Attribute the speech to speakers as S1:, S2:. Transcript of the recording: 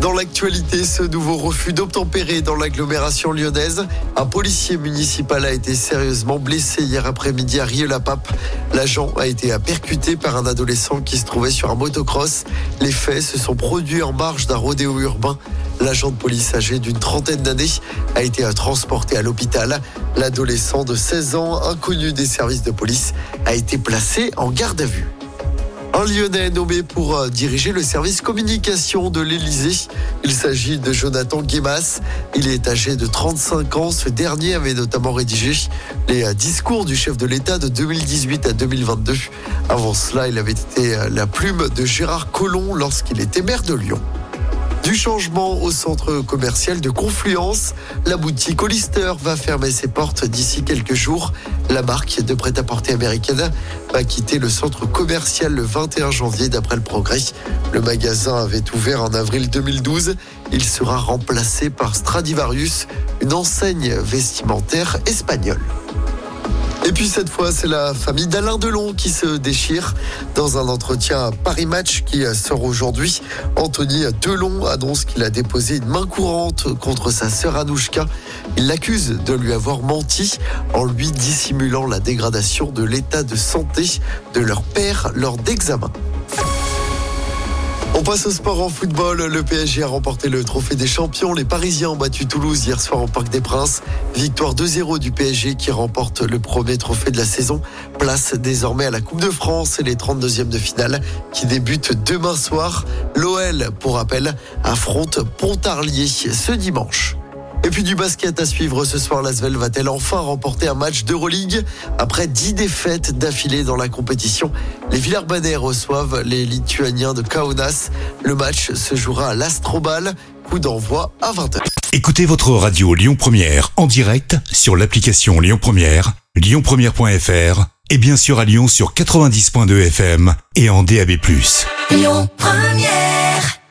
S1: Dans l'actualité, ce nouveau refus d'obtempérer dans l'agglomération lyonnaise. Un policier municipal a été sérieusement blessé hier après-midi à Rieux-la-Pape. L'agent a été percuté par un adolescent qui se trouvait sur un motocross. Les faits se sont produits en marge d'un rodéo urbain. L'agent de police âgé d'une trentaine d'années a été transporté à l'hôpital. L'adolescent de 16 ans, inconnu des services de police, a été placé en garde à vue. Un Lyonnais nommé pour euh, diriger le service communication de l'Élysée. Il s'agit de Jonathan Guémas. Il est âgé de 35 ans. Ce dernier avait notamment rédigé les euh, discours du chef de l'État de 2018 à 2022. Avant cela, il avait été euh, la plume de Gérard Collomb lorsqu'il était maire de Lyon. Du changement au centre commercial de Confluence, la boutique Hollister va fermer ses portes d'ici quelques jours. La marque de prêt-à-porter américaine va quitter le centre commercial le 21 janvier d'après le progrès. Le magasin avait ouvert en avril 2012. Il sera remplacé par Stradivarius, une enseigne vestimentaire espagnole. Et puis cette fois, c'est la famille d'Alain Delon qui se déchire dans un entretien à Paris Match qui sort aujourd'hui. Anthony Delon annonce qu'il a déposé une main courante contre sa sœur Anouchka. Il l'accuse de lui avoir menti en lui dissimulant la dégradation de l'état de santé de leur père lors d'examens. On passe au sport en football. Le PSG a remporté le trophée des champions. Les Parisiens ont battu Toulouse hier soir au Parc des Princes. Victoire 2-0 du PSG qui remporte le premier trophée de la saison. Place désormais à la Coupe de France et les 32e de finale qui débutent demain soir. L'OL, pour rappel, affronte Pontarlier ce dimanche. Et puis du basket à suivre ce soir, l'Asvel va-t-elle enfin remporter un match d'Euroleague après dix défaites d'affilée dans la compétition? Les Villers-Banais reçoivent les Lituaniens de Kaunas. Le match se jouera à l'Astrobal, coup d'envoi à 20h.
S2: Écoutez votre radio Lyon Première en direct sur l'application Lyon Première, lyonpremière.fr et bien sûr à Lyon sur 90.2 FM et en DAB+.
S3: Lyon Première